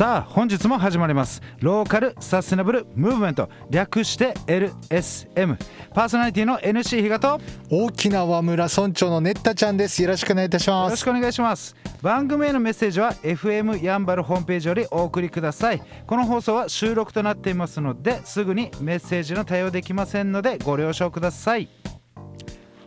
さあ本日も始まります。ローカルサステナブルムーブメント。略して LSM パーソナリティの NC 比嘉と大きな和村村長のねったちゃんですよろしくお願いいたしますよろしくお願いします番組へのメッセージは FM やんばるホームページよりお送りくださいこの放送は収録となっていますのですぐにメッセージの対応できませんのでご了承ください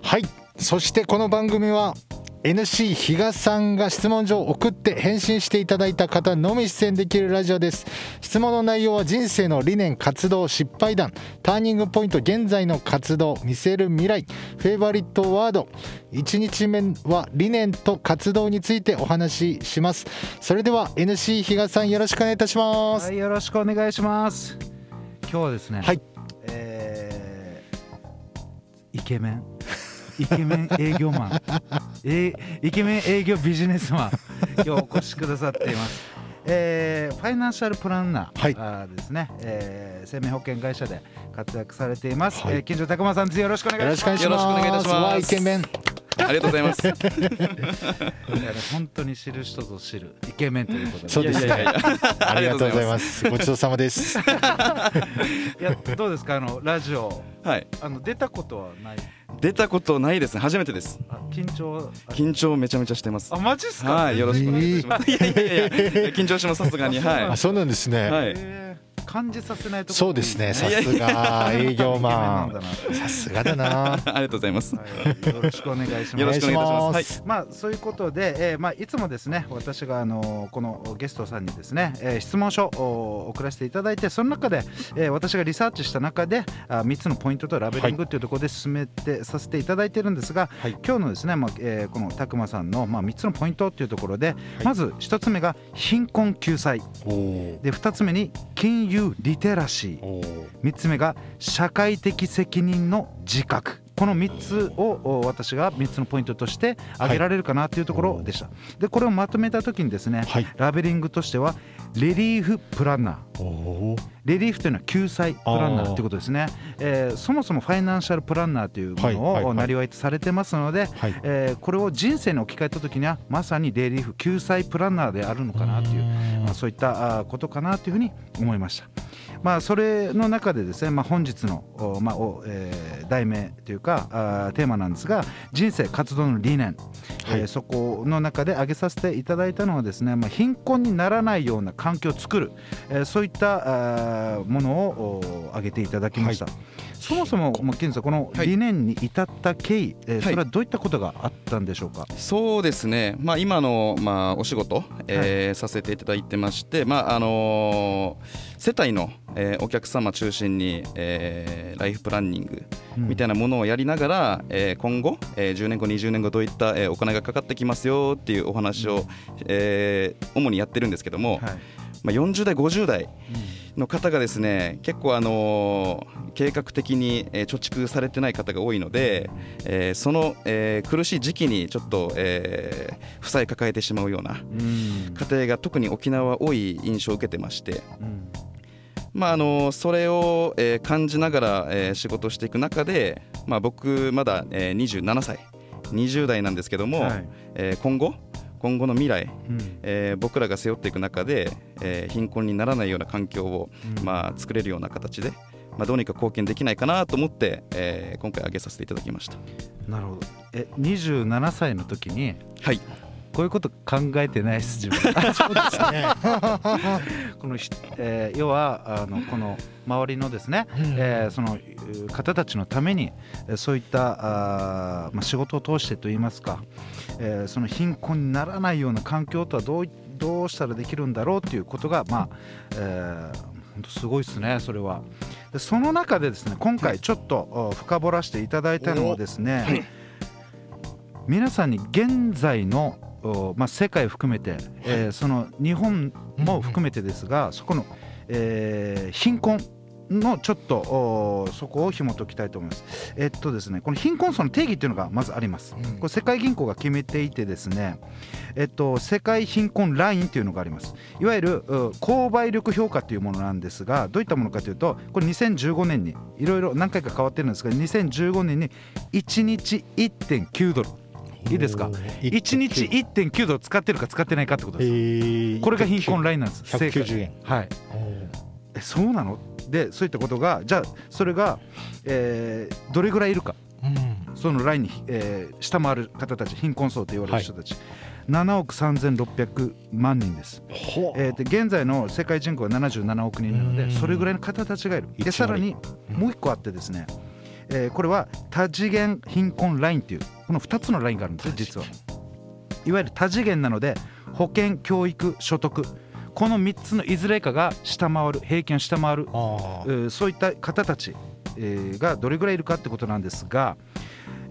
はいそしてこの番組は NC 比嘉さんが質問状を送って返信していただいた方のみ出演できるラジオです。質問の内容は人生の理念活動失敗談。ターニングポイント現在の活動見せる未来。フェイバリットワード。1日目は理念と活動についてお話しします。それでは NC 比嘉さんよろしくお願いいたします。はいよろしくお願いします。今日はですねはい。えーイケメン。イケメン営業マンえイケメン営業ビジネスマン。今日お越しくださっています。えーファイナンシャルプランナー、はい。あーですね、えー生命保険会社で活躍されています、はい。えー金城拓磨さんよろしくお願いします。よろしくお願いいたします。イケメン。ありがとうございます。いや本当に知る人ぞ知るイケメンということで。そうです。ねいやいや。いやありがとうございます。ごちそうさまです。いやどうですか？あのラジオ。はい。あの出たことはない？出たことないですね。初めてです。あ緊張あ緊張めちゃめちゃしてますあ。マジっすか？はい。よろしくお願いいたします。いやいやいやいや緊張しますさすがに。はあそうなんですね、はいえー感じさせないところそうですね。さいいすが営業マン。さすがだな。い。ありがとうございます。はい、よろしくお願いします。よろしくお願いします。すまあそういうことで、えーまあいつもですね私があのこのゲストさんにですね、えー質問書を送らせていただいてその中で、えー私がリサーチした中であ3つのポイントとラベリングというところで進めてさせていただいてるんですが、はい。今日のですね、まあえーこのたくまさんの、まあ、3つのポイントというところで、い。まず1つ目が貧困救済。で2つ目に金融リテラシー。おー。3つ目が社会的責任の自覚。この3つをお私が3つのポイントとして挙げられるかなというところでした、でこれをまとめた時にですね、はい。ラベリングとしてはレリーフプランナー。レリーフというのは救済プランナーということですね、えーそもそもファイナンシャルプランナーというもはいはいはい。のをなりわいとされてますので、はい。えーこれを人生に置き換えた時にはまさにレリーフ救済プランナーであるのかなというまあ、そういったことかなというふうに思いました。まあ、それの中でですね、まあ、本日の、おまあおえー題名というかあーテーマなんですが人生活動の理念、はいえーそこの中で挙げさせていただいたのはですね、まあ、貧困にならないような環境を作る、えーそういったあーものをお挙げていただきました。そもそも、まあ、金さんこのはい理念に至った経緯、えーはいそれはどういったことがあったんでしょうか？そうですね。まあ今のまあお仕事、えーさせていただいてまして、まああのー世帯の、えーお客様中心に、えーライフプランニングみたいなものをやりながら、えー今後、えー10年後20年後どういった、えーお金がかかってきますよっていうお話を、えー主にやってるんですけども、はい。まあ、40代50代の方がですね結構あのー計画的に、えー貯蓄されてない方が多いので、えーその、えー苦しい時期にちょっと、えー負債抱えてしまうようなうん。家庭が特に沖縄は多い印象を受けてまして、うんまあ、あのそれを、えー感じながら、えー仕事をしていく中で、まあ、僕まだ、えー27歳。20代なんですけども、はい。えー今後今後の未来、うん。えー僕らが背負っていく中で、えー貧困にならないような環境を、うん。まあ、作れるような形で、まあ、どうにか貢献できないかなと思って、えー今回挙げさせていただきました。なるほど。え27歳の時にはいこういうこと考えてないです自分。そうですね。このひ、えー要はあのこの周りのですね、えーそのう方たちのためにえーそういったあー、まあ、仕事を通してといいますか、えーその貧困にならないような環境とはどういどうしたらできるんだろうということがまあ、えー本当すごいですねそれは。でその中でですね今回ちょっとお深掘らせていただいたのはですね、皆さんに現在の、おまあ、世界を含めて、えーその日本も含めてですが、そこの、えー貧困のちょっとおそこを紐解きたいと思います。えっとですね、この貧困層の定義っていうのがまずあります。うん。これ世界銀行が決めていてですね、えっと、世界貧困ラインというのがあります。いわゆるう購買力評価というものなんですがどういったものかというとこれ2015年にいろいろ何回か変わってるんですが2015年に1日1.9ドルいいですか？1日1.9度使ってるか使ってないかってことです、えー、これが貧困ラインなんです。190円はい。えそうなの？でそういったことがじゃあそれが、えー、どれぐらいいるか、うん、そのラインに、えー、下回る方たち貧困層と言われる人たち、はい。7億3600万人です、えー、で現在の世界人口は77億人なのでそれぐらいの方たちがいる。でさらにもう一個あってですね、えー、これは多次元貧困ラインっていうこの2つのラインがあるんですよ実は。いわゆる多次元なので保険教育所得この3つのいずれかが下回る平均を下回るそういった方たち、えー、がどれぐらいいるかってことなんですが、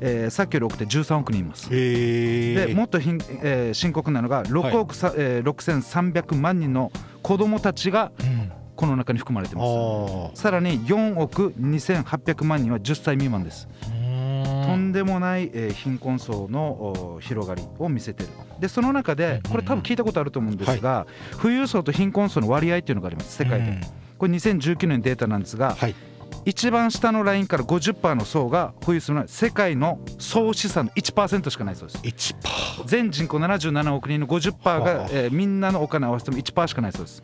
えー、さっきより多くて13億人います。でもっとひん、えー、深刻なのが6億さ、はい、えー、6300万人の子どもたちが、この中に含まれてます。さらに4億2800万人は10歳未満です。とんでもない、えー、貧困層の広がりを見せてる。でその中でこれ多分聞いたことあると思うんですが、はい、富裕層と貧困層の割合っていうのがあります。世界で。これ2019年データなんですが、はい、一番下のラインから50%の層が保有するのは世界の総資産の1%しかないそうです。1%全人口77億人の50%が、えー、みんなのお金合わせても1%しかないそうです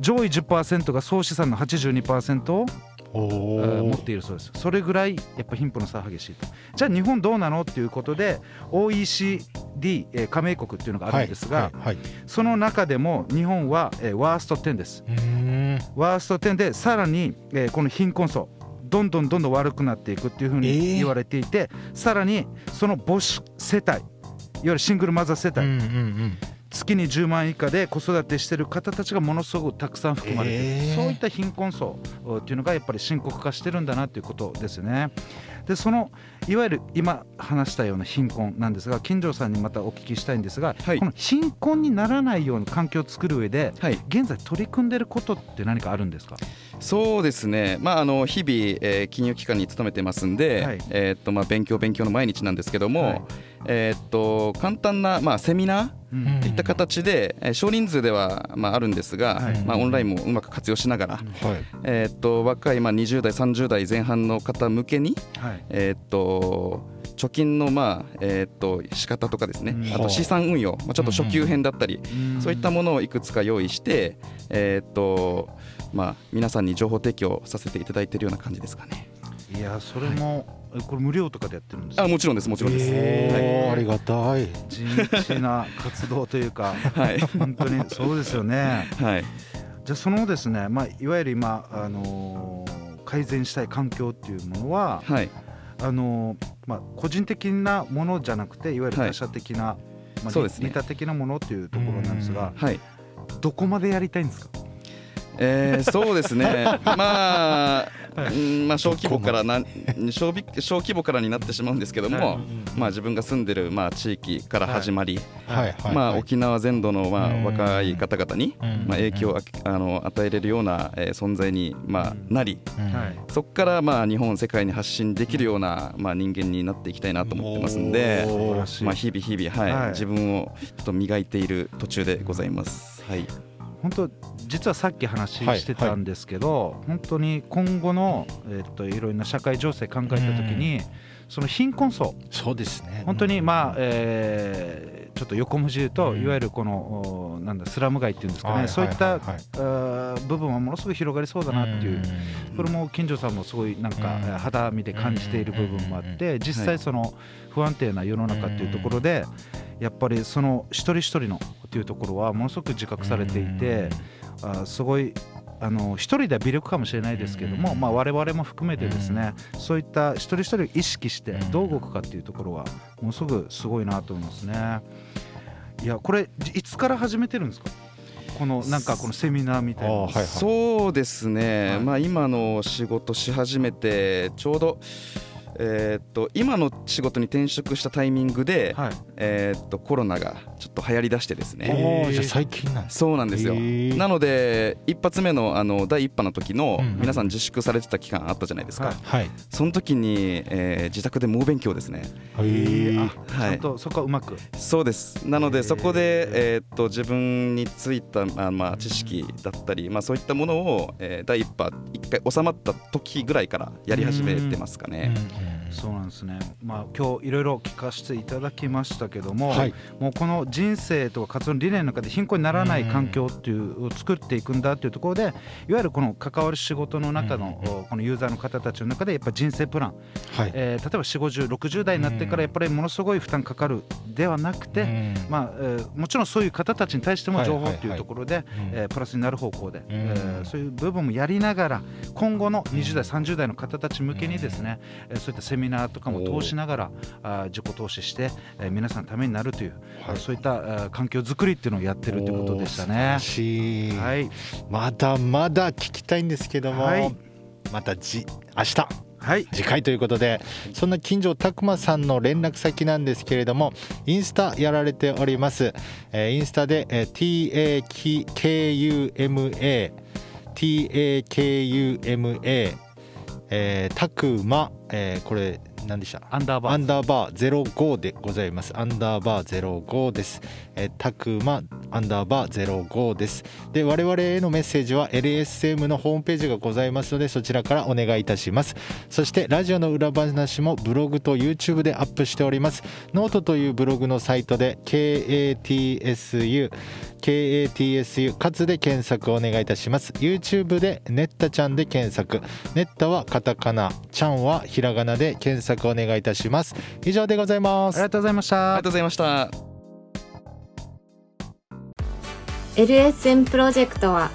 上位10%が総資産の82%を持っているそうです。それぐらいやっぱ貧富の差激しいと。じゃあ日本どうなのっていうことで OECD 加盟国っていうのがあるんですが、はいはいはい、その中でも日本はワースト10です。ワースト10でさらにこの貧困層どんどんどんどん悪くなっていくっていうふうに言われていて、えー、さらにその母子世帯いわゆるシングルマザー世帯、うんうんうん月に10万以下で子育てしてる方たちがものすごくたくさん含まれている、えー、そういった貧困層っていうのがやっぱり深刻化してるんだなということですよね。でそのいわゆる今話したような貧困なんですが金城さんにまたお聞きしたいんですが、はい、この貧困にならないような環境を作る上で、はい、現在取り組んでいることって何かあるんですか？そうですね、まあ、あの日々、えー、金融機関に勤めてますんで、はい、えー、っとまあ、勉強勉強の毎日なんですけども、えー、っと簡単な、まあ、セミナーといった形で、えー、少人数では、まあ、あるんですが、はい、まあ、オンラインもうまく活用しながら、はい、えー、っと若い、まあ、20代30代前半の方向けに、はい、えっと貯金のまあえっと仕方とかですね、あと資産運用、まあ、ちょっと初級編だったり、そういったものをいくつか用意して、えっとまあ皆さんに情報提供させていただいているような感じですかね。いやそれも、これ無料とかでやってるんですあもちろんですもちろんです、えー、はい、ありがたい。地道な活動というか、はい、本当にそうですよね。はい、じゃあそのですね、まあ、いわゆる今、あのー、改善したい環境っていうものは、はい、あのー、まあ、個人的なものじゃなくていわゆる他者的な、はい、まあ、そうですね、似た的なものっていうところなんですが、はい、どこまでやりたいんですか？えー、そうですね、まあ、まあ、小規模からな小小規模からになってしまうんですけども、まあ、自分が住んでるまあ地域から始まり、まあ、沖縄全土のまあ若い方々にまあ影響をあの与えれるような存在にまあなり、そこからまあ日本、世界に発信できるようなまあ人間になっていきたいなと思ってますんで、まあ、日々、日々、はい。自分をちょっと磨いている途中でございます。はい本当実はさっき話してたんですけど、はいはい、本当に今後の、えー、っといろいろな社会情勢考えた時に、その貧困層。そうですね。本当にまあ、えー、ちょっと横文字言うと、いわゆるこのなんだスラム街っていうんですかね、そういった、部分はものすごい広がりそうだなっていう、これも近所さんもすごいなんか肌身で感じている部分もあって、実際その不安定な世の中っていうところで、やっぱりその一人一人のっていうところはものすごく自覚されていて、あすごいあの一人では微力かもしれないですけども、まあ、我々も含めてですね、そういった一人一人意識してどう動くかっていうところはものすごくすごいなと思いますね。いやこれいつから始めてるんですか？このなんかこのセミナーみたいな、はいはい、そうですね、はい、まあ今の仕事し始めてちょうどえー、っと今の仕事に転職したタイミングで、はい、えー、っとコロナがちょっと流行りだしてですね。じゃ最近なんそうなんですよ。なので一発目のあの第一波の時の皆さん自粛されてた期間あったじゃないですか、はい、その時に、えー、自宅で猛勉強ですね。へえ、はい、ちゃんとそこはうまく。そうです。なのでそこで、えー、っと自分についた、まあまあ、知識だったり、まあ、そういったものを、えー、第一波一回収まった時ぐらいからやり始めてますかね。うん。そうなんですね、まあ、今日いろいろ聞かせていただきましたけども、はい。もうこの人生とか活動の理念の中で貧困にならない環境っていうを作っていくんだっていうところでいわゆるこの関わる仕事の中の、おこのユーザーの方たちの中でやっぱ人生プラン、はい。えー例えば4 5 0 60代になってからやっぱりものすごい負担かかるではなくて、うん。まあえーもちろんそういう方たちに対しても情報っていうところで、プラスになる方向で、えーそういう部分もやりながら今後の20代30代の方たち向けにですね、えーそういったセミナーとかも通しながらあー自己投資して、えー皆さんのためになるという、はい。そういった環境づくりっていうのをやってるということでしたね。ら。しい。はい、まだまだ聞きたいんですけども、はい。またじ明日。はい、次回ということでそんな近所拓磨さんの連絡先なんですけれどもインスタやられております、えーインスタで、えー TAKUMA TAKUMA えー、たくま、えーこれ何でした？アンダーバーアンダーバー05でございます。アンダーバー05です。えー、たくまアンダーバー05です。で、我々へのメッセージは LSM のホームページがございますので、そちらからお願いいたします。そして、ラジオの裏話もブログと YouTube でアップしております。ノートというブログのサイトで KATSU KATSU かつで検索をお願いいたします YouTube でネッタちゃんで検索ネッタはカタカナちゃんはひらがなで検索お願いいたします以上でございますありがとうございましたありがとうございました。LSM プロジェクトは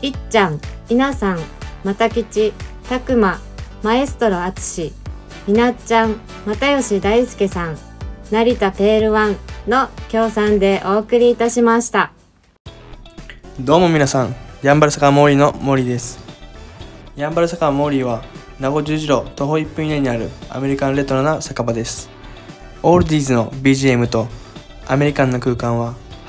いっちゃん、いなさん、またきち、たくま、マエストロあつし、みなっちゃん、又吉大輔さん、成田ペールワンの協賛でお送りいたしました。どうも皆さん、ヤンバル坂モーリーの森です。ヤンバル坂モーリーは、名護十字路徒歩1分以内にあるアメリカンレトロな酒場です。オールディーズの BGM とアメリカンな空間は、